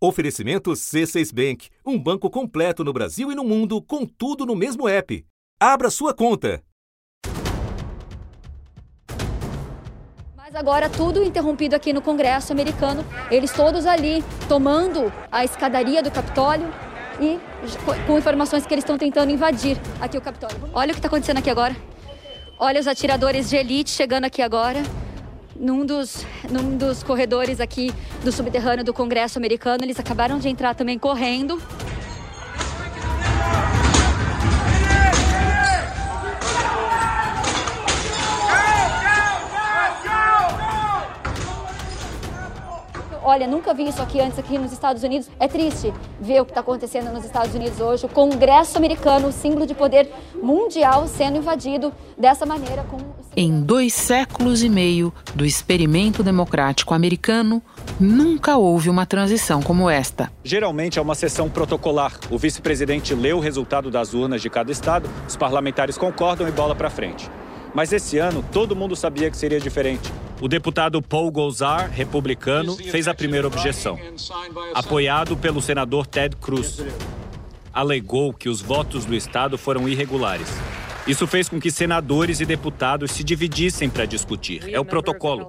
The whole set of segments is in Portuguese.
Oferecimento C6 Bank, um banco completo no Brasil e no mundo, com tudo no mesmo app. Abra sua conta. Mas agora tudo interrompido aqui no Congresso americano, eles todos ali tomando a escadaria do Capitólio e com informações que eles estão tentando invadir aqui o Capitólio. Olha o que está acontecendo aqui agora. Olha os atiradores de elite chegando aqui agora num dos, num dos corredores aqui do subterrâneo do Congresso americano. Eles acabaram de entrar também correndo. Olha, nunca vi isso aqui antes aqui nos Estados Unidos. É triste ver o que está acontecendo nos Estados Unidos hoje. O Congresso americano, o símbolo de poder mundial, sendo invadido dessa maneira. Com... Em dois séculos e meio do experimento democrático americano, nunca houve uma transição como esta. Geralmente é uma sessão protocolar. O vice-presidente lê o resultado das urnas de cada estado, os parlamentares concordam e bola para frente. Mas esse ano todo mundo sabia que seria diferente. O deputado Paul Gosar, republicano, fez a primeira objeção, apoiado pelo senador Ted Cruz. Alegou que os votos do Estado foram irregulares. Isso fez com que senadores e deputados se dividissem para discutir. É o protocolo.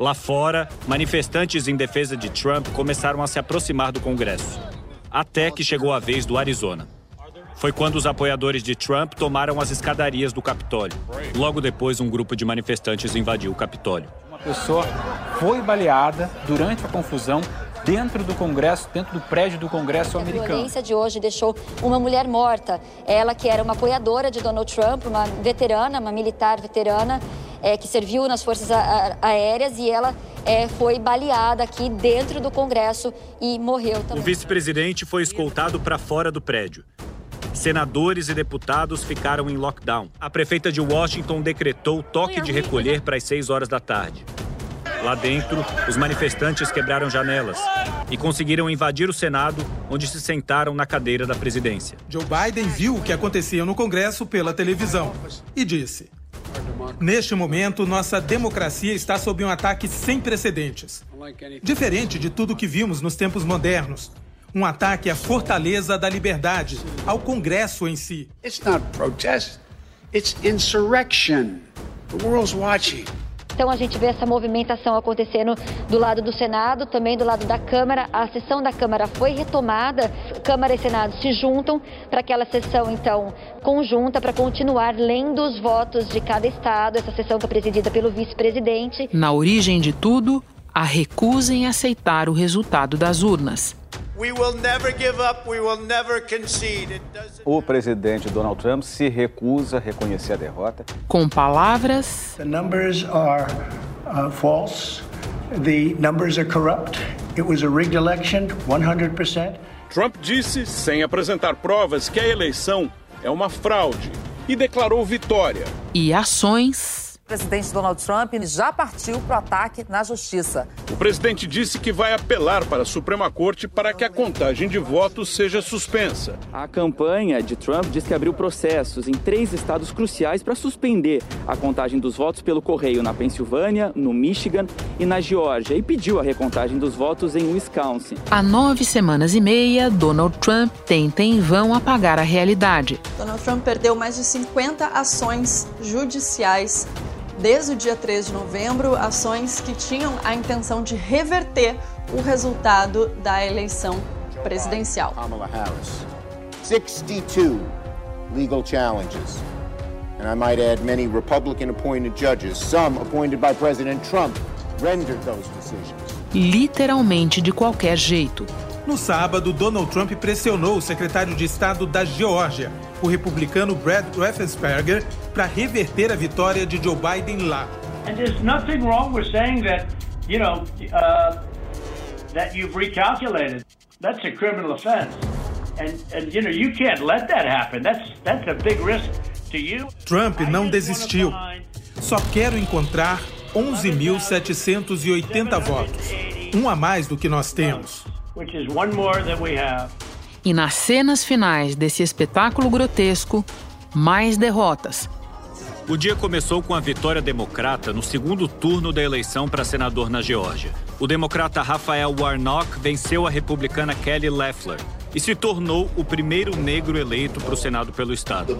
Lá fora, manifestantes em defesa de Trump começaram a se aproximar do Congresso. Até que chegou a vez do Arizona foi quando os apoiadores de Trump tomaram as escadarias do Capitólio. Logo depois, um grupo de manifestantes invadiu o Capitólio. Uma pessoa foi baleada durante a confusão dentro do Congresso, dentro do prédio do Congresso americano. A violência de hoje deixou uma mulher morta. Ela que era uma apoiadora de Donald Trump, uma veterana, uma militar veterana, é, que serviu nas forças aéreas e ela é, foi baleada aqui dentro do Congresso e morreu também. O vice-presidente foi escoltado para fora do prédio. Senadores e deputados ficaram em lockdown. A prefeita de Washington decretou toque de recolher para as 6 horas da tarde. Lá dentro, os manifestantes quebraram janelas e conseguiram invadir o Senado, onde se sentaram na cadeira da presidência. Joe Biden viu o que acontecia no Congresso pela televisão e disse: Neste momento, nossa democracia está sob um ataque sem precedentes. Diferente de tudo que vimos nos tempos modernos, um ataque à fortaleza da liberdade, ao Congresso em si. It's not protest, it's insurrection. The world's watching. Então a gente vê essa movimentação acontecendo do lado do Senado, também do lado da Câmara. A sessão da Câmara foi retomada. Câmara e Senado se juntam para aquela sessão, então, conjunta para continuar lendo os votos de cada estado. Essa sessão é presidida pelo vice-presidente. Na origem de tudo, a recusa em aceitar o resultado das urnas. O presidente Donald Trump se recusa a reconhecer a derrota. Com palavras. The numbers are uh, false. The numbers are corrupt. It was a rigged election, 100%. Trump disse, sem apresentar provas, que a eleição é uma fraude e declarou vitória. E ações o presidente Donald Trump já partiu para o ataque na justiça. O presidente disse que vai apelar para a Suprema Corte para que a contagem de votos seja suspensa. A campanha de Trump diz que abriu processos em três estados cruciais para suspender a contagem dos votos pelo correio na Pensilvânia, no Michigan e na Geórgia e pediu a recontagem dos votos em Wisconsin. Há nove semanas e meia, Donald Trump tenta em vão apagar a realidade. Donald Trump perdeu mais de 50 ações judiciais desde o dia 3 de novembro, ações que tinham a intenção de reverter o resultado da eleição presidencial. Kamala Harris. 62 legal challenges. And I might add many Republican appointed judges, some appointed by President Trump, rendered those decisions. Literalmente de qualquer jeito. No sábado, Donald Trump pressionou o secretário de Estado da Geórgia, o republicano Brad Raffensperger, para reverter a vitória de Joe Biden lá. And there's nothing wrong with saying that, you know, uh, that you've recalculated. That's a criminal offense. And, and you know, you can't let that happen. That's, that's a big risk to you. Trump não desistiu. Só quero encontrar 11.780 votos. Um a mais do que nós temos which is one more than we have. E nas cenas finais desse espetáculo grotesco, mais derrotas. O dia começou com a vitória democrata no segundo turno da eleição para senador na Geórgia. O democrata Rafael Warnock venceu a republicana Kelly Loeffler e se tornou o primeiro negro eleito para o Senado pelo estado.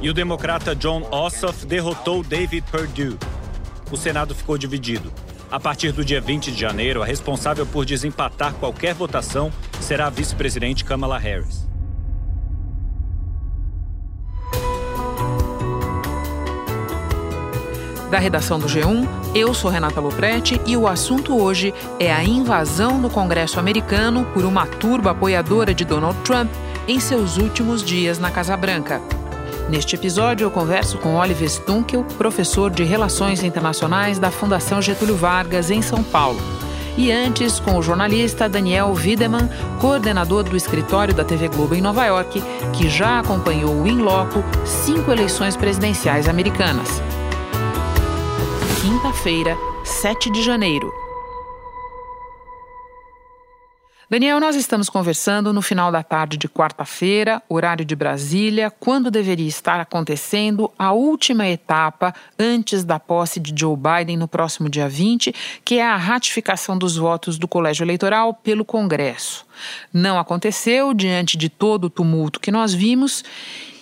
E o democrata John Ossoff derrotou David Perdue. O Senado ficou dividido. A partir do dia 20 de janeiro, a responsável por desempatar qualquer votação será a vice-presidente Kamala Harris. Da redação do G1, eu sou Renata Loprete e o assunto hoje é a invasão no Congresso americano por uma turba apoiadora de Donald Trump em seus últimos dias na Casa Branca. Neste episódio, eu converso com Oliver Stunkel, professor de Relações Internacionais da Fundação Getúlio Vargas, em São Paulo. E antes, com o jornalista Daniel Wiedemann, coordenador do escritório da TV Globo em Nova York, que já acompanhou in loco cinco eleições presidenciais americanas. Quinta-feira, 7 de janeiro. Daniel, nós estamos conversando no final da tarde de quarta-feira, horário de Brasília, quando deveria estar acontecendo a última etapa antes da posse de Joe Biden no próximo dia 20, que é a ratificação dos votos do colégio eleitoral pelo Congresso. Não aconteceu diante de todo o tumulto que nós vimos.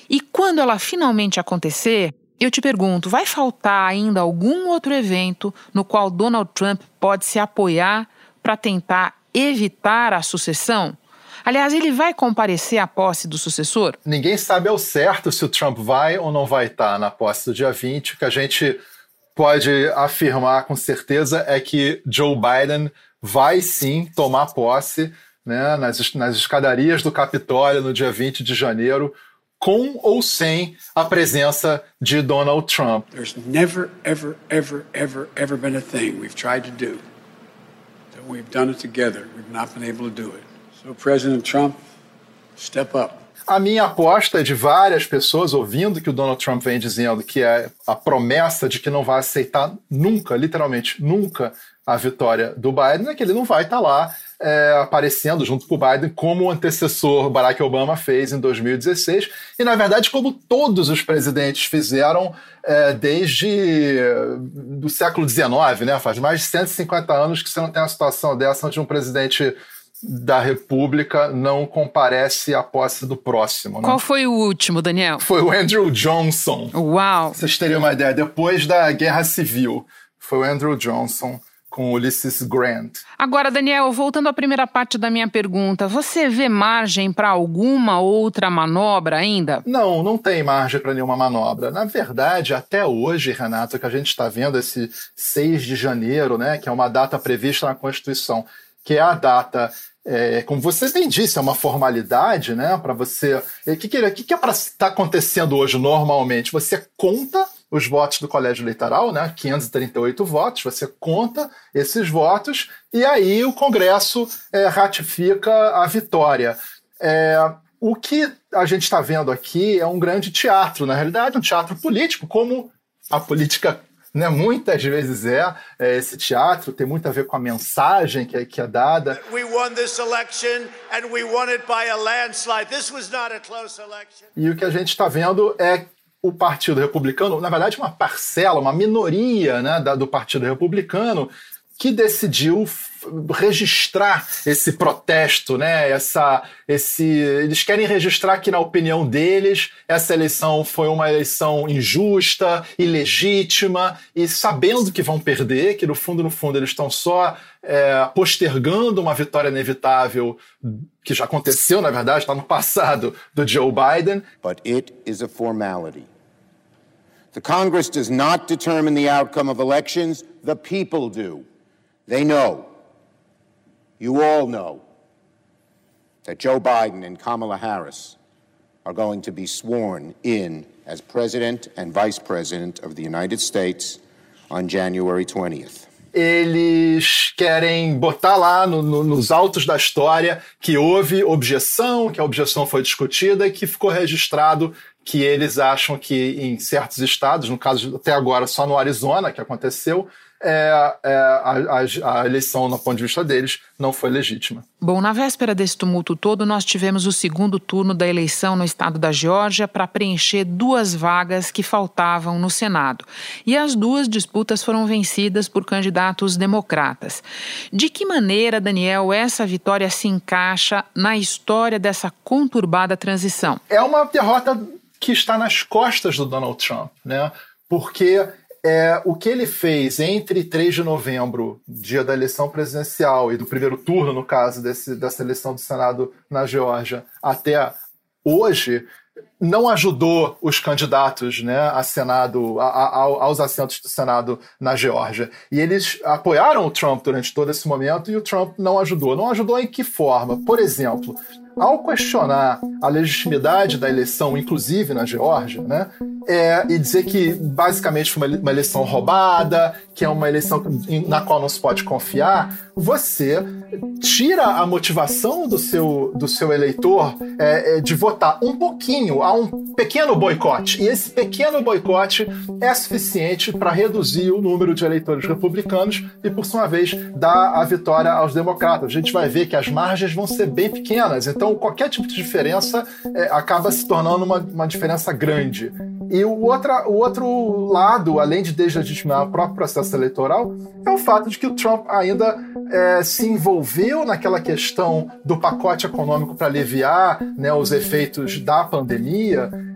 E quando ela finalmente acontecer, eu te pergunto, vai faltar ainda algum outro evento no qual Donald Trump pode se apoiar para tentar evitar a sucessão? Aliás, ele vai comparecer à posse do sucessor? Ninguém sabe ao certo se o Trump vai ou não vai estar na posse do dia 20. O que a gente pode afirmar com certeza é que Joe Biden vai sim tomar posse né, nas, nas escadarias do Capitólio no dia 20 de janeiro, com ou sem a presença de Donald Trump. There's never, ever, ever, ever, ever been a thing we've tried to do We've done it together. We've not been able to do it. So, President Trump, step up. A minha aposta é de várias pessoas ouvindo que o Donald Trump vem dizendo que é a promessa de que não vai aceitar nunca, literalmente nunca, a vitória do Biden, é que ele não vai estar tá lá é, aparecendo junto com o Biden como o antecessor Barack Obama fez em 2016 e, na verdade, como todos os presidentes fizeram é, desde do século XIX, né? Faz mais de 150 anos que você não tem uma situação dessa onde um presidente da República não comparece à posse do próximo. Né? Qual foi o último, Daniel? Foi o Andrew Johnson. Uau! Vocês teriam uma ideia, depois da Guerra Civil, foi o Andrew Johnson com Ulysses Grant. Agora, Daniel, voltando à primeira parte da minha pergunta, você vê margem para alguma outra manobra ainda? Não, não tem margem para nenhuma manobra. Na verdade, até hoje, Renato, que a gente está vendo esse 6 de janeiro, né, que é uma data prevista na Constituição, que é a data é, como você bem disse, é uma formalidade, né? Para você. O que, que, que, é para estar tá acontecendo hoje normalmente? Você conta os votos do colégio eleitoral, né? 538 votos, você conta esses votos e aí o Congresso é, ratifica a vitória. É, o que a gente está vendo aqui é um grande teatro, na realidade, um teatro político, como a política né, muitas vezes é, é, esse teatro, tem muito a ver com a mensagem que é, que é dada. E o que a gente está vendo é o Partido Republicano, na verdade, uma parcela, uma minoria né, da, do Partido Republicano, que decidiu registrar esse protesto, né? Essa, esse, eles querem registrar que, na opinião deles, essa eleição foi uma eleição injusta, ilegítima, e sabendo que vão perder, que no fundo, no fundo, eles estão só é, postergando uma vitória inevitável que já aconteceu, na verdade, está no passado, do Joe Biden. But it is a formality. The Congress does not determine the outcome of elections, the people do. They know you all know that Joe Biden and Kamala Harris are going to be sworn in as President and Vice President of the United States on January 20th. Eles querem botar lá no, no, nos autos da história que houve objeção, que a objeção foi discutida e que ficou registrado que eles acham que em certos estados, no caso até agora só no Arizona que aconteceu, é, é, a, a, a, eleição, no ponto de vista deles, não foi legítima. Bom, na véspera desse tumulto todo, nós tivemos o segundo turno da eleição no estado da Geórgia para preencher duas vagas que faltavam no Senado. E as duas disputas foram vencidas por candidatos democratas. De que maneira, Daniel, essa vitória se encaixa na história dessa conturbada transição? É uma derrota que está nas costas do Donald Trump, né? Porque é, o que ele fez entre 3 de novembro, dia da eleição presidencial, e do primeiro turno, no caso, desse, dessa eleição do Senado na Geórgia, até hoje, não ajudou os candidatos né, a Senado, a, a, aos assentos do Senado na Geórgia. E eles apoiaram o Trump durante todo esse momento e o Trump não ajudou. Não ajudou em que forma? Por exemplo, ao questionar a legitimidade da eleição, inclusive na Geórgia, né, é, e dizer que basicamente foi uma, uma eleição roubada, que é uma eleição na qual não se pode confiar, você tira a motivação do seu, do seu eleitor é, é, de votar um pouquinho, um pequeno boicote. E esse pequeno boicote é suficiente para reduzir o número de eleitores republicanos e, por sua vez, dar a vitória aos democratas. A gente vai ver que as margens vão ser bem pequenas, então qualquer tipo de diferença é, acaba se tornando uma, uma diferença grande. E o, outra, o outro lado, além de deslegitimar o próprio processo eleitoral, é o fato de que o Trump ainda é, se envolveu naquela questão do pacote econômico para aliviar né, os efeitos da pandemia,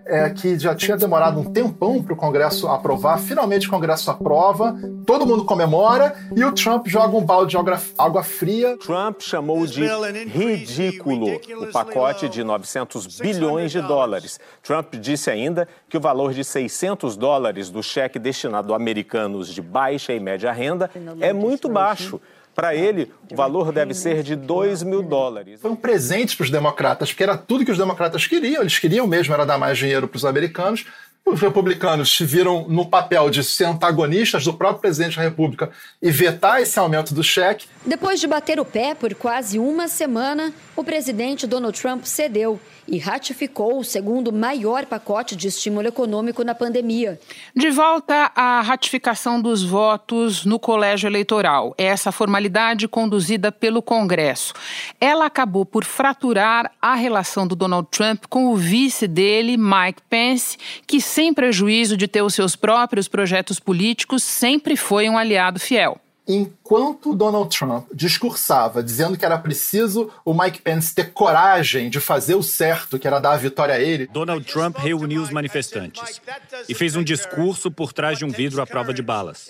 é, que já tinha demorado um tempão para o Congresso aprovar. Finalmente o Congresso aprova, todo mundo comemora e o Trump joga um balde de água fria. Trump chamou de ridículo o pacote de 900 bilhões de dólares. Trump disse ainda que o valor de 600 dólares do cheque destinado a americanos de baixa e média renda é muito baixo. Para ele, o valor deve ser de 2 mil dólares. Foi um presente para os democratas, porque era tudo que os democratas queriam. Eles queriam mesmo era dar mais dinheiro para os americanos. Os republicanos se viram no papel de ser antagonistas do próprio presidente da República e vetar esse aumento do cheque. Depois de bater o pé por quase uma semana, o presidente Donald Trump cedeu e ratificou o segundo maior pacote de estímulo econômico na pandemia. De volta à ratificação dos votos no colégio eleitoral, essa formalidade conduzida pelo Congresso. Ela acabou por fraturar a relação do Donald Trump com o vice dele, Mike Pence, que, sem prejuízo de ter os seus próprios projetos políticos, sempre foi um aliado fiel enquanto Donald Trump discursava dizendo que era preciso o Mike Pence ter coragem de fazer o certo, que era dar a vitória a ele. Donald Trump reuniu os manifestantes e fez um discurso por trás de um vidro à prova de balas.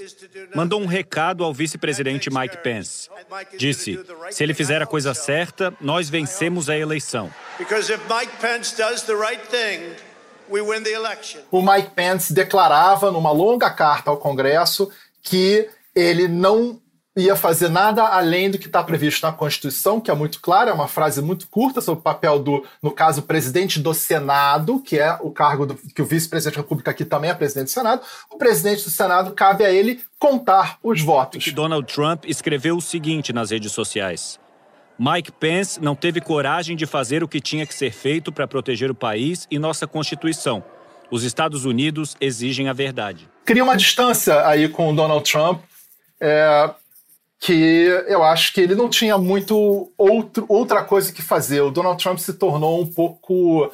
Mandou um recado ao vice-presidente Mike Pence. Disse: se ele fizer a coisa certa, nós vencemos a eleição. O Mike Pence declarava numa longa carta ao Congresso que ele não ia fazer nada além do que está previsto na Constituição, que é muito claro, é uma frase muito curta sobre o papel do, no caso, presidente do Senado, que é o cargo do, que o vice-presidente da República aqui também é presidente do Senado. O presidente do Senado cabe a ele contar os votos. Donald Trump escreveu o seguinte nas redes sociais. Mike Pence não teve coragem de fazer o que tinha que ser feito para proteger o país e nossa Constituição. Os Estados Unidos exigem a verdade. Cria uma distância aí com o Donald Trump é, que eu acho que ele não tinha muito outro, outra coisa que fazer. O Donald Trump se tornou um pouco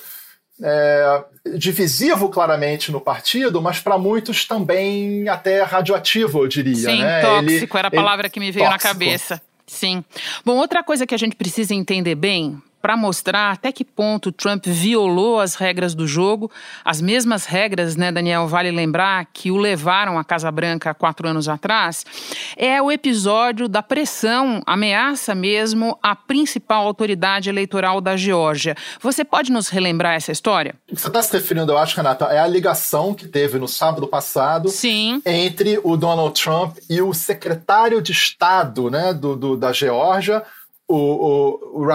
é, divisivo, claramente, no partido, mas para muitos também até radioativo, eu diria. Sim, né? tóxico ele, era a palavra ele, que me veio tóxico. na cabeça. Sim. Bom, outra coisa que a gente precisa entender bem, para mostrar até que ponto Trump violou as regras do jogo, as mesmas regras, né, Daniel, vale lembrar, que o levaram à Casa Branca quatro anos atrás, é o episódio da pressão, ameaça mesmo à principal autoridade eleitoral da Geórgia. Você pode nos relembrar essa história? Você está se referindo, eu acho, Renata, é a ligação que teve no sábado passado Sim. entre o Donald Trump e o secretário de Estado né, do, do da Geórgia, o, o, o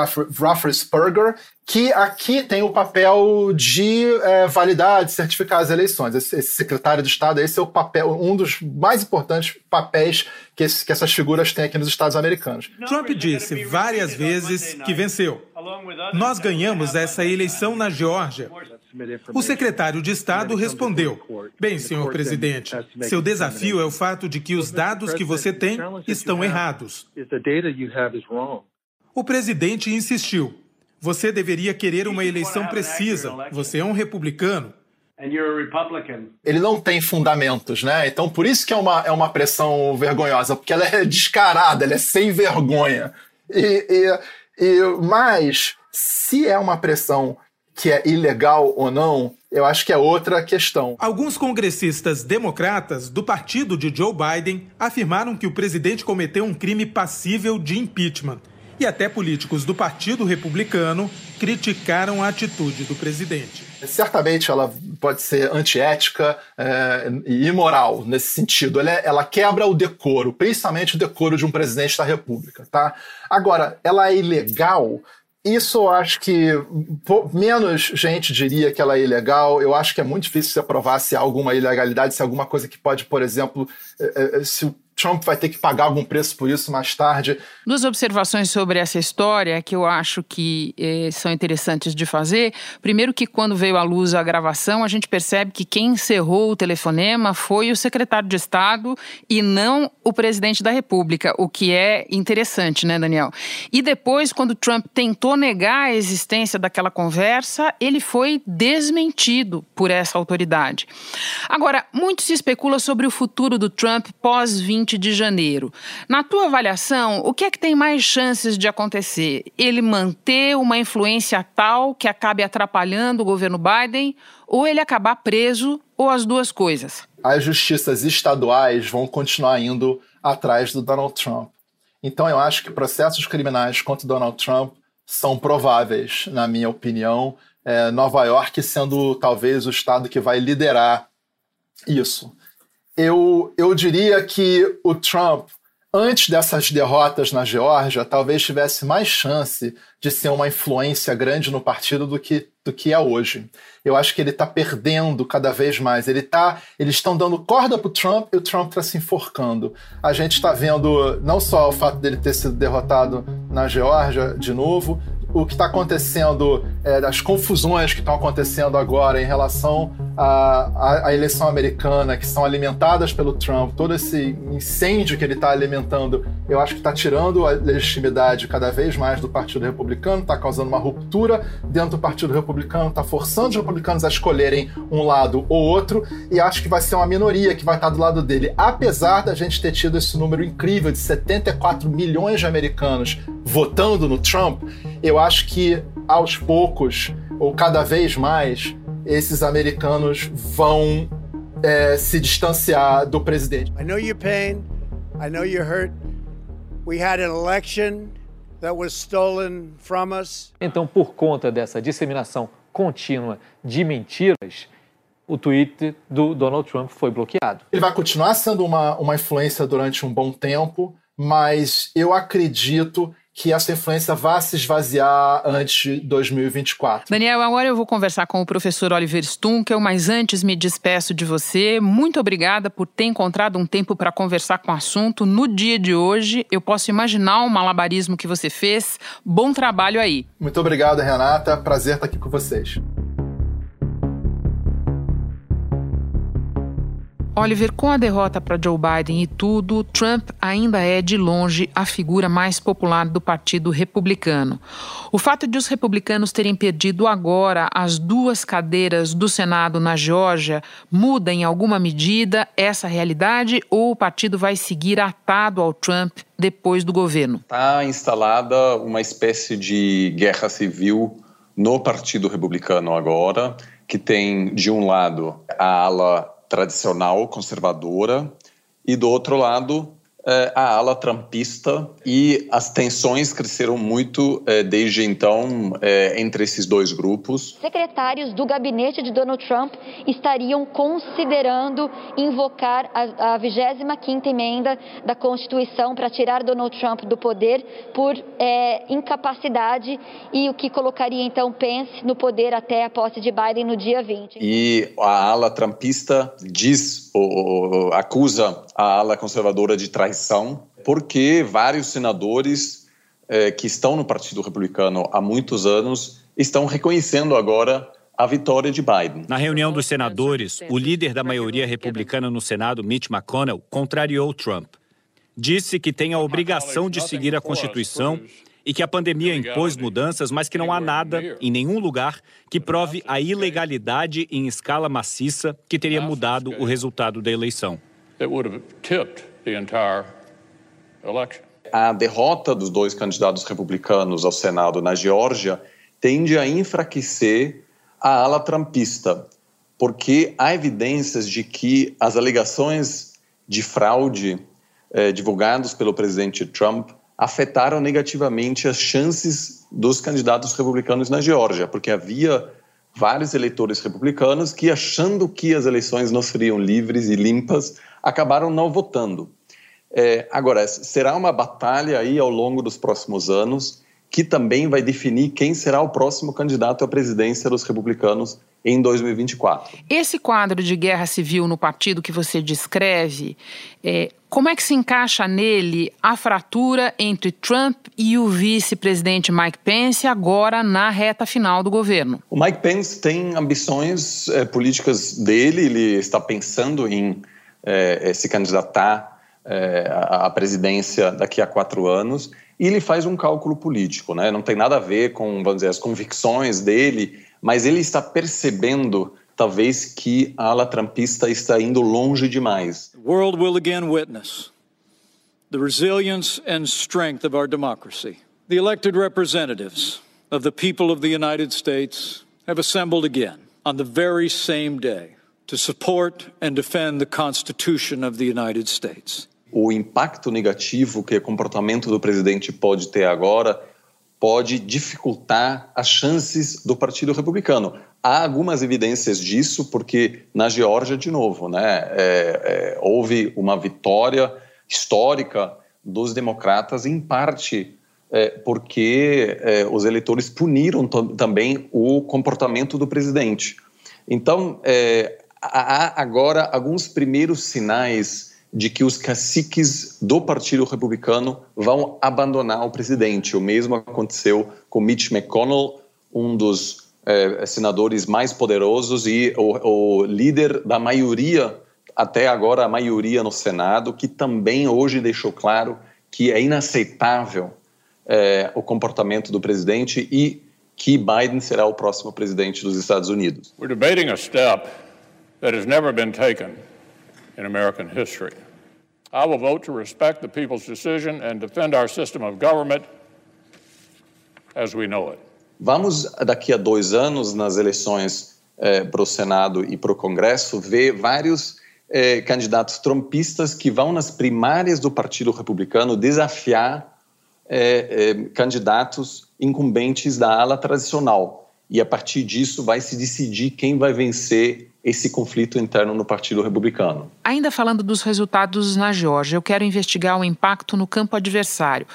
que aqui tem o papel de é, validar, de certificar as eleições. Esse, esse, secretário de Estado, esse é o papel, um dos mais importantes papéis que, esse, que essas figuras têm aqui nos Estados americanos. Trump disse várias vezes que venceu. Nós ganhamos essa eleição na Geórgia O secretário de Estado respondeu: Bem, senhor presidente, seu desafio é o fato de que os dados que você tem estão errados. O presidente insistiu: Você deveria querer uma eleição precisa. Você é um republicano. Ele não tem fundamentos, né? Então, por isso que é uma, é uma pressão vergonhosa, porque ela é descarada, ela é sem vergonha. E, e, e, mas, se é uma pressão que é ilegal ou não, eu acho que é outra questão. Alguns congressistas democratas do partido de Joe Biden afirmaram que o presidente cometeu um crime passível de impeachment. E até políticos do Partido Republicano criticaram a atitude do presidente. Certamente ela pode ser antiética é, e imoral nesse sentido. Ela, é, ela, quebra o decoro, principalmente o decoro de um presidente da República. Tá? Agora, ela é ilegal. Isso eu acho que menos gente diria que ela é ilegal. Eu acho que é muito difícil se aprovar se há alguma ilegalidade, se há alguma coisa que pode, por exemplo, é, se o Trump vai ter que pagar algum preço por isso mais tarde. Duas observações sobre essa história que eu acho que eh, são interessantes de fazer. Primeiro, que quando veio à luz a gravação, a gente percebe que quem encerrou o telefonema foi o secretário de Estado e não o presidente da República, o que é interessante, né, Daniel? E depois, quando Trump tentou negar a existência daquela conversa, ele foi desmentido por essa autoridade. Agora, muito se especula sobre o futuro do Trump pós 20 20 de janeiro. Na tua avaliação, o que é que tem mais chances de acontecer? Ele manter uma influência tal que acabe atrapalhando o governo Biden ou ele acabar preso ou as duas coisas? As justiças estaduais vão continuar indo atrás do Donald Trump. Então eu acho que processos criminais contra Donald Trump são prováveis, na minha opinião. É, Nova York sendo talvez o estado que vai liderar isso eu, eu diria que o Trump, antes dessas derrotas na Geórgia, talvez tivesse mais chance de ser uma influência grande no partido do que, do que é hoje. Eu acho que ele está perdendo cada vez mais. Ele tá, eles estão dando corda para o Trump e o Trump está se enforcando. A gente está vendo não só o fato dele ter sido derrotado na Geórgia de novo, o que está acontecendo, é, as confusões que estão acontecendo agora em relação à, à, eleição americana, que são alimentadas pelo Trump, todo esse incêndio que ele está alimentando, eu acho que está tirando a legitimidade cada vez mais do Partido Republicano, está causando uma ruptura dentro do Partido Republicano, está forçando os republicanos a escolherem um lado ou outro, e acho que vai ser uma minoria que vai estar do lado dele. Apesar da gente ter tido esse número incrível de 74 milhões de americanos votando no Trump, eu acho que aos poucos, ou cada vez mais, esses americanos vão é, se distanciar do presidente. I know your pain, I know you're hurt. We had an election that was stolen from us. Então, por conta dessa disseminação contínua de mentiras, o tweet do Donald Trump foi bloqueado. Ele vai continuar sendo uma, uma influência durante um bom tempo, mas eu acredito que essa influência vá se esvaziar antes de 2024. Daniel, agora eu vou conversar com o professor Oliver Stunkel, mas antes me despeço de você. Muito obrigada por ter encontrado um tempo para conversar com o assunto no dia de hoje. Eu posso imaginar o malabarismo que você fez. Bom trabalho aí. Muito obrigado, Renata. Prazer estar aqui com vocês. Oliver, com a derrota para Joe Biden e tudo, Trump ainda é de longe a figura mais popular do Partido Republicano. O fato de os republicanos terem perdido agora as duas cadeiras do Senado na Geórgia muda em alguma medida essa realidade ou o partido vai seguir atado ao Trump depois do governo? Está instalada uma espécie de guerra civil no Partido Republicano agora, que tem, de um lado, a ala tradicional conservadora e do outro lado é, a ala trumpista e as tensões cresceram muito é, desde então é, entre esses dois grupos. Secretários do gabinete de Donald Trump estariam considerando invocar a, 25ª emenda da Constituição para tirar Donald Trump do poder por é, incapacidade e o que colocaria então Pence no poder até a posse de Biden no dia 20. E a ala trumpista diz acusa a ala conservadora de traição traição, porque vários senadores eh, que estão no Partido Republicano há muitos anos estão reconhecendo agora a vitória de Biden. Na reunião dos senadores, o líder da maioria republicana no Senado, Mitch McConnell, contrariou Trump. Disse que tem a obrigação de seguir a Constituição e que a pandemia impôs mudanças, mas que não há nada, em nenhum lugar, que prove a ilegalidade em escala maciça que teria mudado o resultado da eleição. A derrota dos dois candidatos republicanos ao Senado na Geórgia tende a enfraquecer a ala trumpista, porque há evidências de que as alegações de fraude eh, divulgadas pelo presidente Trump afetaram negativamente as chances dos candidatos republicanos na Geórgia, porque havia vários eleitores republicanos que, achando que as eleições não seriam livres e limpas, acabaram não votando. É, agora, será uma batalha aí ao longo dos próximos anos que também vai definir quem será o próximo candidato à presidência dos republicanos em 2024. Esse quadro de guerra civil no partido que você descreve, é, como é que se encaixa nele a fratura entre Trump e o vice-presidente Mike Pence agora na reta final do governo? O Mike Pence tem ambições é, políticas dele, ele está pensando em é, se candidatar é, à presidência daqui a quatro anos e ele faz um cálculo político, né? Não tem nada a ver com, vamos dizer, as convicções dele, mas ele está percebendo talvez que a ala trumpista está indo longe demais. The world will again witness the resilience and strength of our democracy. The elected representatives of the people of the United States have assembled again on the very same day to support and defend the Constitution of the United States o impacto negativo que o comportamento do presidente pode ter agora pode dificultar as chances do Partido Republicano. Há algumas evidências disso, porque na Geórgia, de novo, né, é, é, houve uma vitória histórica dos democratas, em parte é, porque é, os eleitores puniram também o comportamento do presidente. Então, é, há agora alguns primeiros sinais de que os caciques do Partido Republicano vão abandonar o presidente. O mesmo aconteceu com Mitch McConnell, um dos eh, senadores mais poderosos e o, o, líder da maioria, até agora a maioria no Senado, que também hoje deixou claro que é inaceitável eh, o comportamento do presidente e que Biden será o próximo presidente dos Estados Unidos. We're debating a step that has never been taken in American history. I will vote to respect the people's decision and defend our system of government as we know it. Vamos, daqui a dois anos, nas eleições eh, para o Senado e para o Congresso, ver vários eh, candidatos trumpistas que vão nas primárias do Partido Republicano desafiar eh, candidatos incumbentes da ala tradicional. E a partir disso vai se decidir quem vai vencer esse conflito interno no Partido Republicano. Ainda falando dos resultados na Geórgia, eu quero investigar o impacto no campo adversário.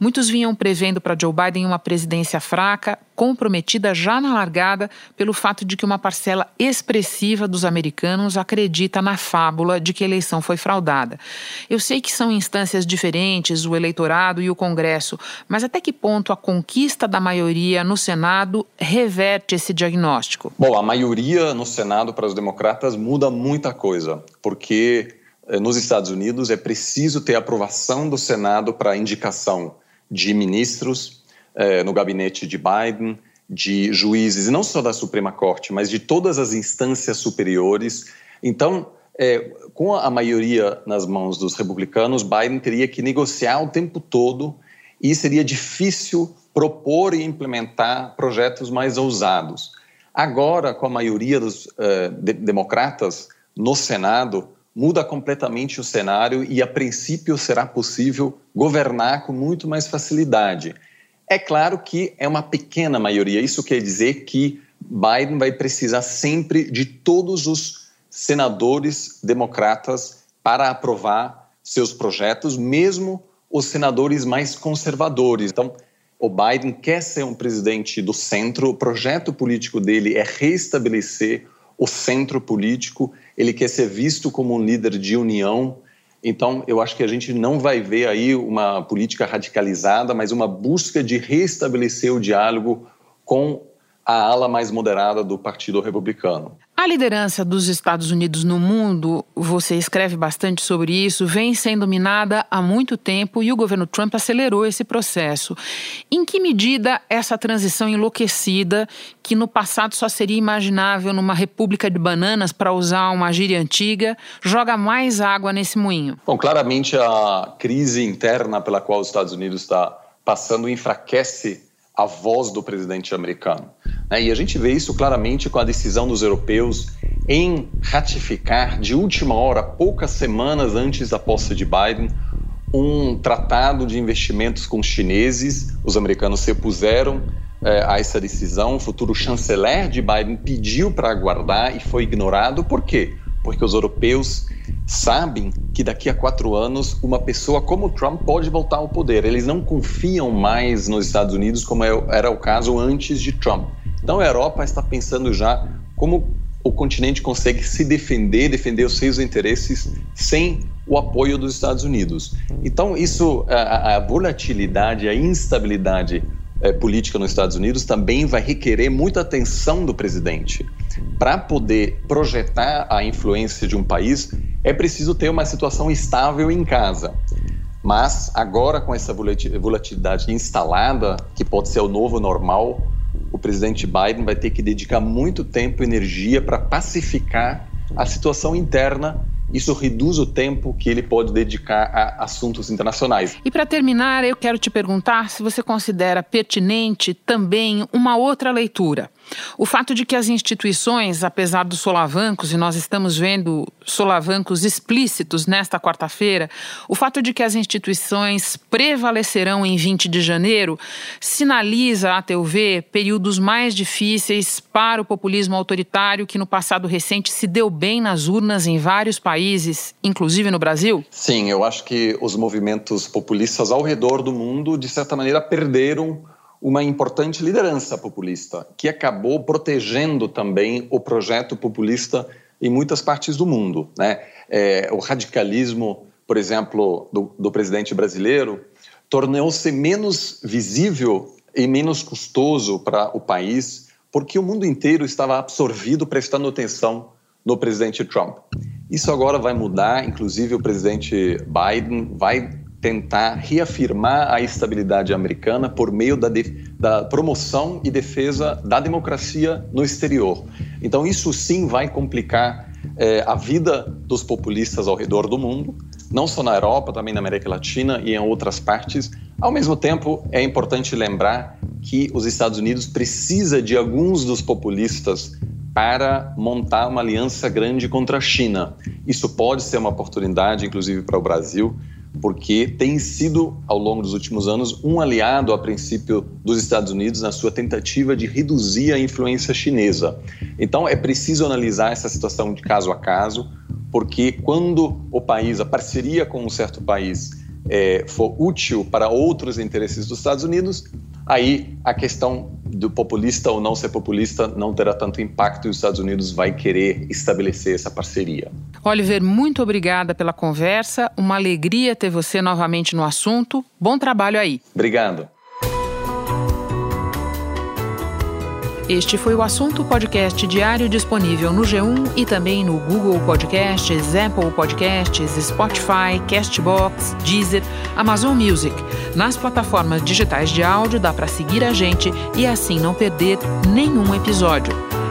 Muitos vinham prevendo para Joe Biden uma presidência fraca, comprometida já na largada pelo fato de que uma parcela expressiva dos americanos acredita na fábula de que a eleição foi fraudada. Eu sei que são instâncias diferentes, o eleitorado e o Congresso, mas até que ponto a conquista da maioria no Senado reverte esse diagnóstico? Bom, a maioria no Senado para os democratas muda muita coisa, porque eh, nos Estados Unidos é preciso ter aprovação do Senado para indicação de ministros eh, no gabinete de Biden, de juízes, e não só da Suprema Corte, mas de todas as instâncias superiores. Então, eh, com a maioria nas mãos dos republicanos, Biden teria que negociar o tempo todo e seria difícil propor e implementar projetos mais ousados. Agora, com a maioria dos uh, de democratas no Senado, muda completamente o cenário e, a princípio, será possível governar com muito mais facilidade. É claro que é uma pequena maioria, isso quer dizer que Biden vai precisar sempre de todos os senadores democratas para aprovar seus projetos, mesmo os senadores mais conservadores. Então, o Biden quer ser um presidente do centro, o projeto político dele é restabelecer o centro político, ele quer ser visto como um líder de união. Então, eu acho que a gente não vai ver aí uma política radicalizada, mas uma busca de restabelecer o diálogo com a ala mais moderada do Partido Republicano. A liderança dos Estados Unidos no mundo, você escreve bastante sobre isso, vem sendo minada há muito tempo e o governo Trump acelerou esse processo. Em que medida essa transição enlouquecida, que no passado só seria imaginável numa república de bananas, para usar uma gíria antiga, joga mais água nesse moinho? Bom, claramente a crise interna pela qual os Estados Unidos está passando enfraquece a voz do presidente americano. Né? E a gente vê isso claramente com a decisão dos europeus em ratificar de última hora, poucas semanas antes da posse de Biden, um tratado de investimentos com os chineses. Os americanos se opuseram é, a essa decisão. O futuro chanceler de Biden pediu para aguardar e foi ignorado. Por quê? Porque os europeus sabem que daqui a quatro anos uma pessoa como Trump pode voltar ao poder. Eles não confiam mais nos Estados Unidos como é era o caso antes de Trump. Então a Europa está pensando já como o continente consegue se defender, defender os seus interesses sem o apoio dos Estados Unidos. Então isso, a, a volatilidade, a instabilidade é, política nos Estados Unidos também vai requerer muita atenção do presidente. Para poder projetar a influência de um país, é preciso ter uma situação estável em casa. Mas agora, com essa volatilidade instalada, que pode ser o novo normal, o presidente Biden vai ter que dedicar muito tempo e energia para pacificar a situação interna isso reduz o tempo que ele pode dedicar a assuntos internacionais. E para terminar, eu quero te perguntar se você considera pertinente também uma outra leitura. O fato de que as instituições, apesar dos solavancos, e nós estamos vendo solavancos explícitos nesta quarta-feira, o fato de que as instituições prevalecerão em 20 de janeiro sinaliza, a teu ver, períodos mais difíceis para o populismo autoritário que no passado recente se deu bem nas urnas em vários países, inclusive no Brasil? Sim, eu acho que os movimentos populistas ao redor do mundo, de certa maneira, perderam uma importante liderança populista, que acabou protegendo também o projeto populista em muitas partes do mundo. Né? É, o radicalismo, por exemplo, do, do presidente brasileiro, tornou-se menos visível e menos custoso para o país, porque o mundo inteiro estava absorvido, prestando atenção no presidente Trump. Isso agora vai mudar, inclusive o presidente Biden vai tentar reafirmar a estabilidade americana por meio da, da, promoção e defesa da democracia no exterior. Então, isso sim vai complicar é, a vida dos populistas ao redor do mundo, não só na Europa, também na América Latina e em outras partes. Ao mesmo tempo, é importante lembrar que os Estados Unidos precisa de alguns dos populistas para montar uma aliança grande contra a China. Isso pode ser uma oportunidade, inclusive, para o Brasil porque tem sido, ao longo dos últimos anos, um aliado, a princípio, dos Estados Unidos na sua tentativa de reduzir a influência chinesa. Então, é preciso analisar essa situação de caso a caso, porque quando o país, a parceria com um certo país, é, for útil para outros interesses dos Estados Unidos, aí a questão do populista ou não ser populista não terá tanto impacto e os Estados Unidos vai querer estabelecer essa parceria. Oliver, muito obrigada pela conversa. Uma alegria ter você novamente no assunto. Bom trabalho aí. Obrigado. Este foi o assunto podcast diário disponível no G1 e também no Google Podcasts, Apple Podcasts, Spotify, Castbox, Deezer, Amazon Music. Nas plataformas digitais de áudio dá para seguir a gente e assim não perder nenhum episódio.